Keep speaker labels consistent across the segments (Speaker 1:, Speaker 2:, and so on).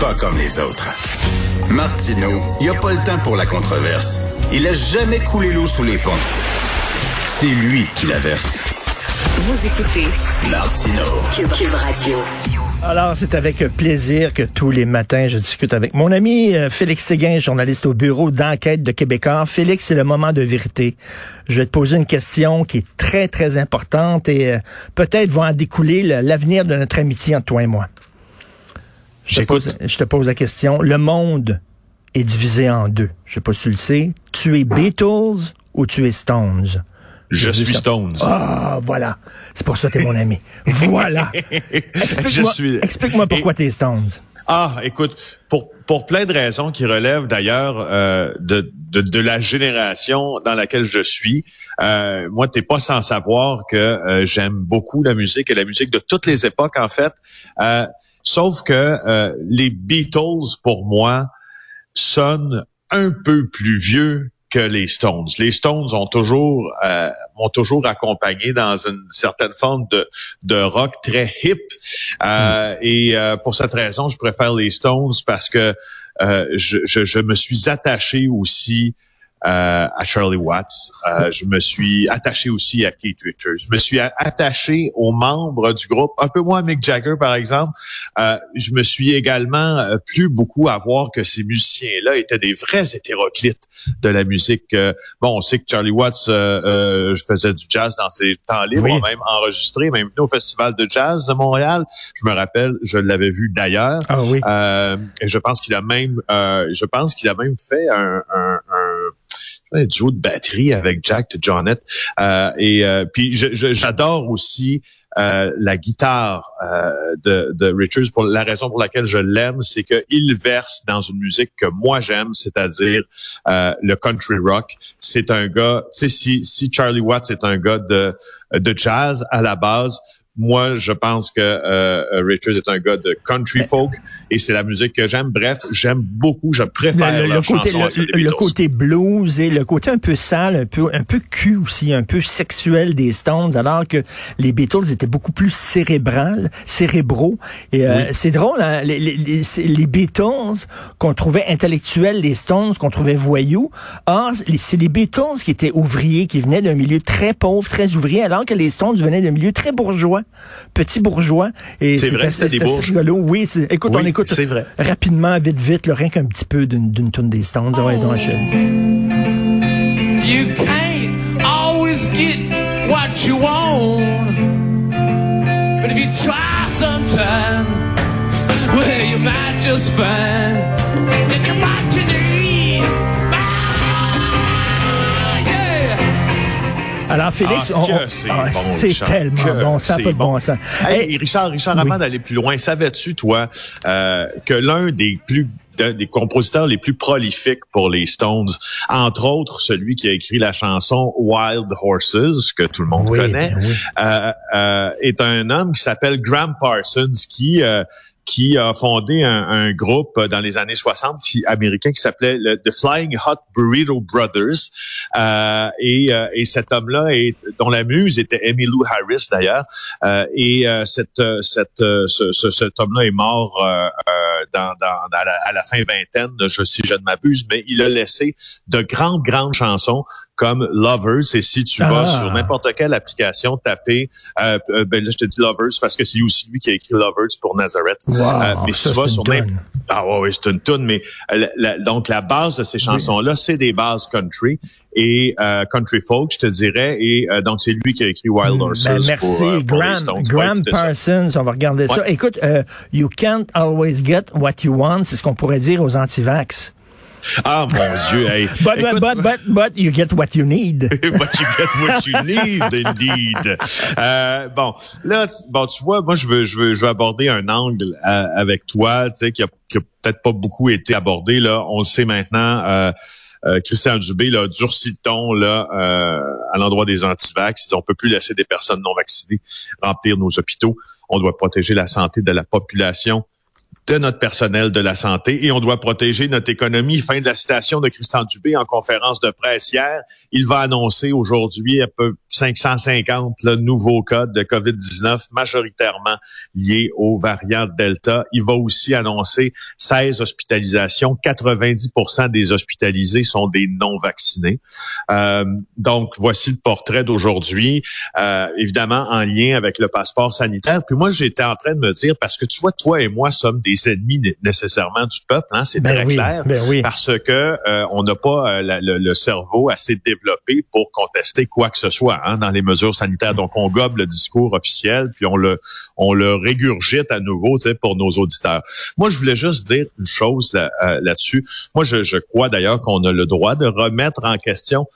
Speaker 1: pas comme les autres. Martineau, il n'y a pas le temps pour la controverse. Il a jamais coulé l'eau sous les ponts. C'est lui qui la verse.
Speaker 2: Vous écoutez
Speaker 1: Martino.
Speaker 2: Cube, Radio.
Speaker 3: Alors, c'est avec plaisir que tous les matins, je discute avec mon ami euh, Félix Séguin, journaliste au bureau d'enquête de Québécois. Félix, c'est le moment de vérité. Je vais te poser une question qui est très, très importante et euh, peut-être va en découler l'avenir de notre amitié entre toi et moi. Je te, pose, je te pose la question. Le monde est divisé en deux. Je sais pas si tu le sais. Tu es Beatles ou tu es Stones?
Speaker 4: Je suis Stones.
Speaker 3: Ah, voilà. C'est pour ça que t'es mon ami. Voilà. Explique-moi explique pourquoi t'es Stones.
Speaker 4: Ah, écoute, pour pour plein de raisons qui relèvent d'ailleurs euh, de, de, de la génération dans laquelle je suis. Euh, moi, t'es pas sans savoir que euh, j'aime beaucoup la musique et la musique de toutes les époques en fait. Sauf que euh, les Beatles pour moi sonnent un peu plus vieux que les Stones. Les Stones ont toujours euh, m'ont toujours accompagné dans une certaine forme de, de rock très hip. Euh, Et pour cette raison, je préfère les Stones parce que je, je, je, me suis attaché aussi à Charlie Watts. Euh, je me suis attaché aussi à Keith Richards. Je me suis attaché aux membres du groupe, un peu moins à Mick Jagger par exemple. Euh, je me suis également euh, plus beaucoup à voir que ces musiciens-là étaient des vrais hétéroclites de la musique. bon, on sait que Charlie Watts je faisais du jazz dans ses temps libres, même enregistré, même venu au Festival de jazz de Montréal. Je me rappelle, je l'avais vu d'ailleurs.
Speaker 3: Ah oui.
Speaker 4: et je pense qu'il a même, je pense qu'il a même fait un, un, un duo de batterie avec Jack de Jonette. Euh, et euh, puis j'adore aussi euh, la guitare euh, de, de Richards. Pour la raison pour laquelle je l'aime, c'est qu'il verse dans une musique que moi j'aime, c'est-à-dire euh, le country rock. C'est un gars, tu sais, si, si Charlie Watts est un gars de, de jazz à la base, moi, je pense que euh, Richards est un gars de country folk et c'est la musique que j'aime. Bref, j'aime beaucoup, je préfère le,
Speaker 3: côté, le, côté blues et le côté un peu sale, un peu un peu cul aussi, un peu sexuel des Stones, alors que les Beatles étaient beaucoup plus cérébrales, cérébraux. Et euh, c'est drôle, hein, les, les, les, Beatles qu'on trouvait intellectuels, les Stones qu'on trouvait voyous. Or, c'est les Beatles qui étaient ouvriers, qui venaient d'un milieu très pauvre, très ouvrier, alors que les Stones venaient d'un milieu très bourgeois petit bourgeois.
Speaker 4: Et c'est vrai, c'était des rigolo.
Speaker 3: Oui, écoute, on écoute
Speaker 4: vrai.
Speaker 3: rapidement, vite, vite, le, rien qu'un petit peu d'une tune des Stones. Oh. Ouais, donc, je... You can't always get what you want. But if you try sometime, well, you might just find Alors, Félix,
Speaker 4: ah,
Speaker 3: c'est ah, tellement bon, ça pas de bon. sens.
Speaker 4: Hey, Richard, Richard, avant d'aller plus loin, savais-tu, toi, euh, que l'un des plus des compositeurs les plus prolifiques pour les Stones, entre autres celui qui a écrit la chanson Wild Horses, que tout le monde connaît, euh, euh, est un homme qui s'appelle Graham Parsons, qui euh, qui a fondé un, un, groupe dans les années 60 qui, américain qui s'appelait le, The Flying Hot Burrito Brothers. Euh, et, euh, et, cet homme-là, est, dont la muse était Emmylou Harris d'ailleurs, euh, et euh, cette, cette, ce, ce, cet homme-là est mort dans, dans, à, la, à, la, fin vingtaine, je, si je ne m'abuse, mais il a laissé de grandes, grandes chansons comme Lovers. Et si tu vas ah. sur n'importe quelle application taper, euh, ben là je te dis Lovers parce que c'est aussi lui qui a écrit Lovers pour Nazareth.
Speaker 3: Euh, mais si tu vas sur
Speaker 4: même, ah ouais, c'est une tune, mais la, donc la base de ces chansons-là, c'est des bases country et euh, country folk, je te dirais. Et euh, donc c'est lui qui a écrit Wild hmm, Horses.
Speaker 3: Ben, merci,
Speaker 4: pour,
Speaker 3: pour Graham, Graham Parsons. On va regarder ça. Écoute, you can't always get what you want, c'est ce qu'on pourrait dire aux antivax.
Speaker 4: Ah, mon Dieu. Hey.
Speaker 3: but, but, but, but, but, you get what you need.
Speaker 4: but you get what you need, indeed. Euh, bon, là, bon, tu vois, moi, je veux, je veux, je veux aborder un angle euh, avec toi, tu sais, qui a, qui a peut-être pas beaucoup été abordé, là. On le sait maintenant, euh, euh Christian Dubé, là, durcit le ton, là, euh, à l'endroit des antivax. On peut plus laisser des personnes non vaccinées remplir nos hôpitaux. On doit protéger la santé de la population de notre personnel de la santé et on doit protéger notre économie. Fin de la citation de Christian Dubé en conférence de presse hier. Il va annoncer aujourd'hui à peu 550 le nouveaux cas de COVID-19 majoritairement liés aux variantes Delta. Il va aussi annoncer 16 hospitalisations. 90 des hospitalisés sont des non-vaccinés. Euh, donc, voici le portrait d'aujourd'hui, euh, évidemment en lien avec le passeport sanitaire. Puis moi, j'étais en train de me dire, parce que tu vois, toi et moi sommes des ennemis nécessairement du peuple, hein, c'est
Speaker 3: ben
Speaker 4: très clair,
Speaker 3: ben oui.
Speaker 4: parce que euh, on n'a pas euh, le, le, cerveau assez développé pour contester quoi que ce soit hein, dans les mesures sanitaires. Donc, on gobe le discours officiel, puis on le on le régurgite à nouveau pour nos auditeurs. Moi, je voulais juste dire une chose là, euh, là-dessus. moi, je, je crois d'ailleurs qu'on a le droit de remettre en question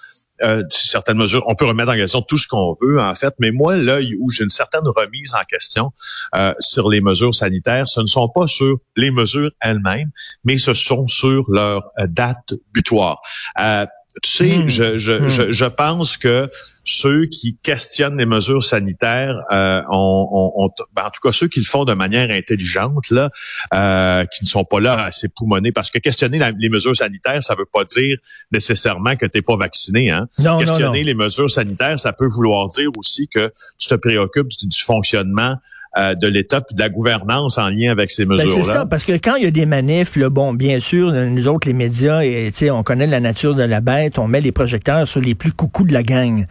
Speaker 4: euh, certaines mesures. On peut remettre en question tout ce qu'on veut, en fait, mais moi, là où j'ai une certaine remise en question euh, sur les mesures sanitaires, ce ne sont pas sur les mesures elles-mêmes, mais ce sont sur leur euh, date butoir. Euh, tu sais, hmm. je, je, hmm. je, je, pense que ceux qui questionnent les mesures sanitaires, euh, ont, ben, en tout cas ceux qui le font de manière intelligente, là, euh, qui ne sont pas là à s'époumoner, parce que questionner les mesures sanitaires, ça veut pas dire nécessairement que tu n'es pas vacciné. Hein?
Speaker 3: Non,
Speaker 4: questionner les mesures sanitaires, ça peut vouloir dire aussi que tu te préoccupes du fonctionnement euh, de l'État puis de la gouvernance en lien avec ces mesures-là.
Speaker 3: Ben c'est ça, parce que quand il y a des manifs, là, bon, bien sûr, nous autres, les médias, et, on connaît la nature de la bête, on met les projecteurs sur les plus coucous de la gang.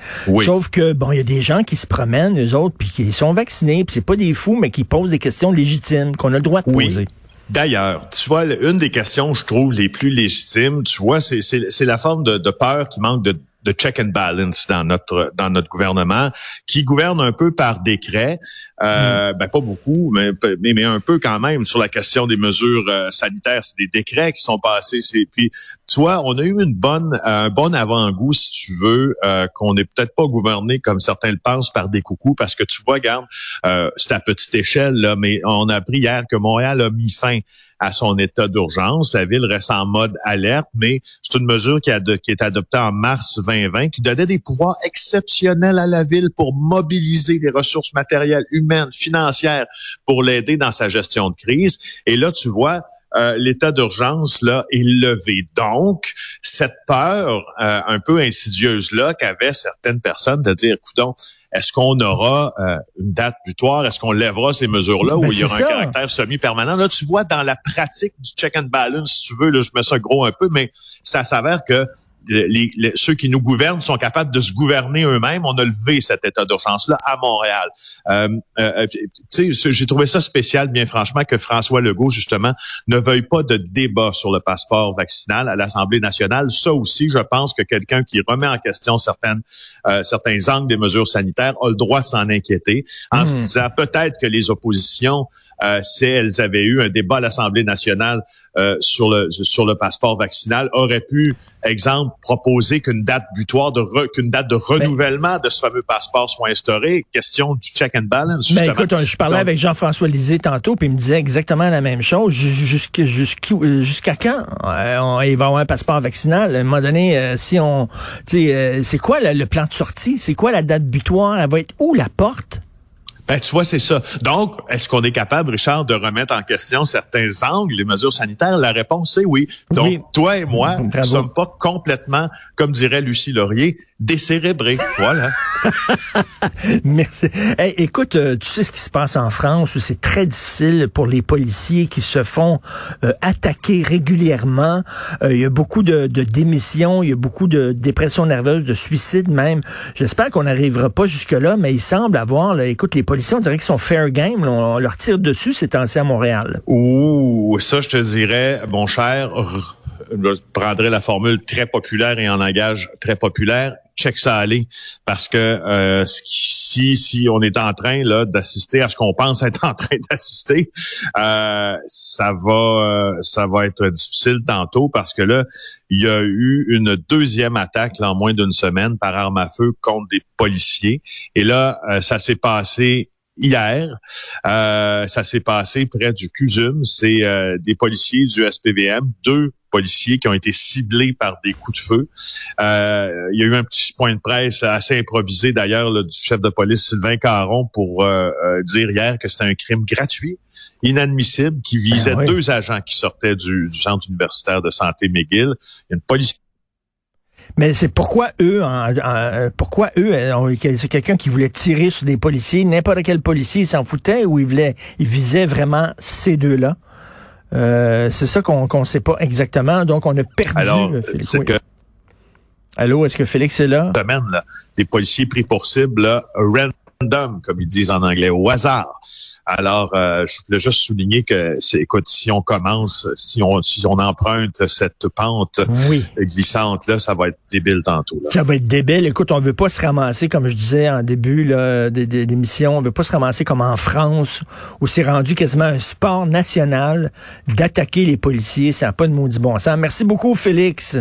Speaker 3: Sauf que, bon, il y a des gens qui se promènent, eux autres, puis qui sont vaccinés, puis c'est pas des fous, mais qui posent des questions légitimes qu'on a le droit de
Speaker 4: oui.
Speaker 3: poser.
Speaker 4: D'ailleurs, tu vois, une des questions, je trouve, les plus légitimes, tu vois, c'est la forme de, de peur qui manque de de check and balance dans notre dans notre gouvernement, qui gouverne un peu par décret, euh, mm. ben pas beaucoup, mais, mais, un peu quand même sur la question des mesures euh, sanitaires. C'est des décrets qui sont passés. C'est puis tu vois, on a eu une bonne un bon avant-goût, si tu veux, euh, qu'on n'est peut-être pas gouverné comme certains le pensent par des coucous, parce que tu vois, garde, euh, c'est à petite échelle là, mais on a appris hier que Montréal a mis fin à son état d'urgence. La ville reste en mode alerte, mais c'est une mesure qui, qui est adoptée en mars 2020 qui donnait des pouvoirs exceptionnels à la ville pour mobiliser des ressources matérielles, humaines, financières pour l'aider dans sa gestion de crise. Et là, tu vois, euh, l'état d'urgence là est levé. Donc, cette peur euh, un peu insidieuse là qu'avaient certaines personnes de dire, écoutons, est-ce qu'on aura euh, une date butoir? Est-ce qu'on lèvera ces mesures-là ou ben, il y aura un caractère semi-permanent? Là, tu vois, dans la pratique du check and balance, si tu veux, là, je mets ça gros un peu, mais ça s'avère que les, ceux qui nous gouvernent sont capables de se gouverner eux-mêmes. On a levé cet état d'urgence-là à Montréal. Euh, euh, j'ai trouvé ça spécial, bien franchement, que François Legault, justement, ne veuille pas de débat sur le passeport vaccinal à l'Assemblée nationale. Ça aussi, je pense que quelqu'un qui remet en question certaines, euh, certains angles des mesures sanitaires a le droit de s'en inquiéter en se hmm. disant peut-être que les oppositions euh, si elles avaient eu un débat à l'Assemblée nationale euh, sur le sur le passeport vaccinal, auraient pu, exemple, proposer qu'une date butoir de qu'une date de renouvellement de ce fameux passeport soit instaurée. Question du check and balance.
Speaker 3: Ben écoute, je parlais avec Jean-François Lisée tantôt, puis il me disait exactement la même chose. Jusqu'à quand euh, il va avoir un passeport vaccinal? À un moment donné, euh, si on, sais, c'est quoi le plan de sortie? C'est quoi la date butoir? Elle va être où la porte?
Speaker 4: Ben, tu vois, c'est ça. Donc, est-ce qu'on est capable, Richard, de remettre en question certains angles, les mesures sanitaires? La réponse, c'est oui. Donc, toi et moi, nous ne sommes pas complètement, comme dirait Lucie Laurier, décérébrés. voilà.
Speaker 3: Merci. écoute, euh, tu sais ce qui se passe en France où c'est très difficile pour les policiers qui se font euh, attaquer régulièrement. Euh, il y a beaucoup de, de, démissions, il y a beaucoup de dépression nerveuse, de suicides même. J'espère qu'on n'arrivera pas jusque-là, mais il semble avoir, là, écoute, les policiers, on dirait qu'ils sont fair game. on, leur tire dessus ces temps à Montréal.
Speaker 4: Ouh, ça, je te dirais, mon cher, je prendrais la formule très populaire et en langage très populaire, check ça aller parce que euh, si si on est en train là d'assister à ce qu'on pense être en train d'assister, euh, ça va euh, ça va être difficile tantôt parce que là il y a eu une deuxième attaque là, en moins d'une semaine par arme à feu contre des policiers et là ça s'est passé hier. Euh, ça s'est passé près du CUSUM. C'est euh, des policiers du SPVM, deux policiers qui ont été ciblés par des coups de feu. Euh, il y a eu un petit point de presse assez improvisé d'ailleurs du chef de police Sylvain Caron pour dire hier que c'était un crime gratuit inadmissible qui visait
Speaker 3: Ben oui.
Speaker 4: deux agents qui sortaient du, du centre universitaire de santé McGill. Il y a une police
Speaker 3: Mais c'est pourquoi eux, en- en- pourquoi eux, euh, c'est quelqu'un qui voulait tirer sur des policiers, n'importe quel policier s'en foutait ou il voulait, il visait vraiment ces deux-là. Euh, c'est ça qu'on qu'on sait pas exactement. Donc on a perdu.
Speaker 4: Alors,
Speaker 3: euh, Félix.
Speaker 4: c'est
Speaker 3: Oui.
Speaker 4: que
Speaker 3: Allô, est-ce que Félix est là?
Speaker 4: semaine, là, des policiers pris pour cible là, random, comme ils disent en anglais, au hasard. Alors, euh, je voulais juste souligner que, c'est, écoute, si on commence, si on, si on emprunte cette pente
Speaker 3: Oui.
Speaker 4: glissante là, ça va être débile tantôt. Là.
Speaker 3: Ça va être débile. Écoute, on veut pas se ramasser, comme je disais en début l'émission, on veut pas se ramasser comme en France, où c'est rendu quasiment un sport national d'attaquer les policiers. Ça n'a pas de maudit bon sens. Merci beaucoup, Félix.